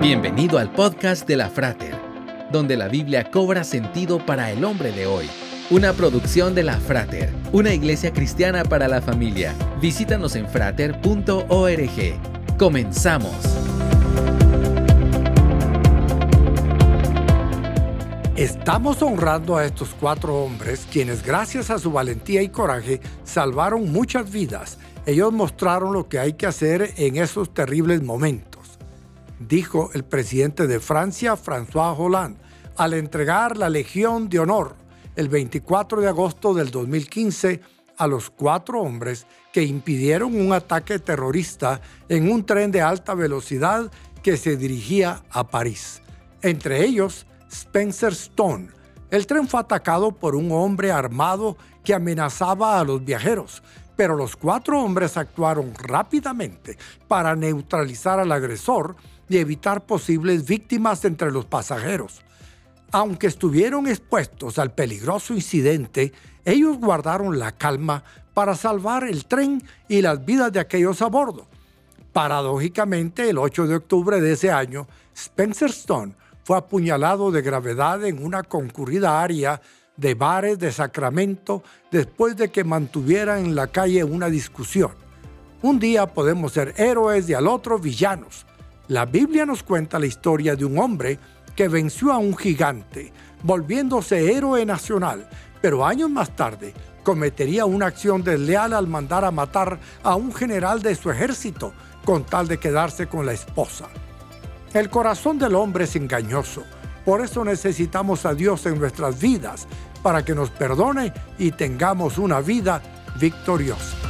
Bienvenido al podcast de la Frater, donde la Biblia cobra sentido para el hombre de hoy. Una producción de la Frater, una iglesia cristiana para la familia. Visítanos en frater.org. Comenzamos. Estamos honrando a estos cuatro hombres quienes gracias a su valentía y coraje salvaron muchas vidas. Ellos mostraron lo que hay que hacer en esos terribles momentos, dijo el presidente de Francia, François Hollande, al entregar la Legión de Honor el 24 de agosto del 2015 a los cuatro hombres que impidieron un ataque terrorista en un tren de alta velocidad que se dirigía a París. Entre ellos, Spencer Stone. El tren fue atacado por un hombre armado que amenazaba a los viajeros, pero los cuatro hombres actuaron rápidamente para neutralizar al agresor y evitar posibles víctimas entre los pasajeros. Aunque estuvieron expuestos al peligroso incidente, ellos guardaron la calma para salvar el tren y las vidas de aquellos a bordo. Paradójicamente, el 8 de octubre de ese año, Spencer Stone fue apuñalado de gravedad en una concurrida área de bares de Sacramento después de que mantuviera en la calle una discusión. Un día podemos ser héroes y al otro villanos. La Biblia nos cuenta la historia de un hombre que venció a un gigante, volviéndose héroe nacional, pero años más tarde cometería una acción desleal al mandar a matar a un general de su ejército con tal de quedarse con la esposa. El corazón del hombre es engañoso. Por eso necesitamos a Dios en nuestras vidas, para que nos perdone y tengamos una vida victoriosa.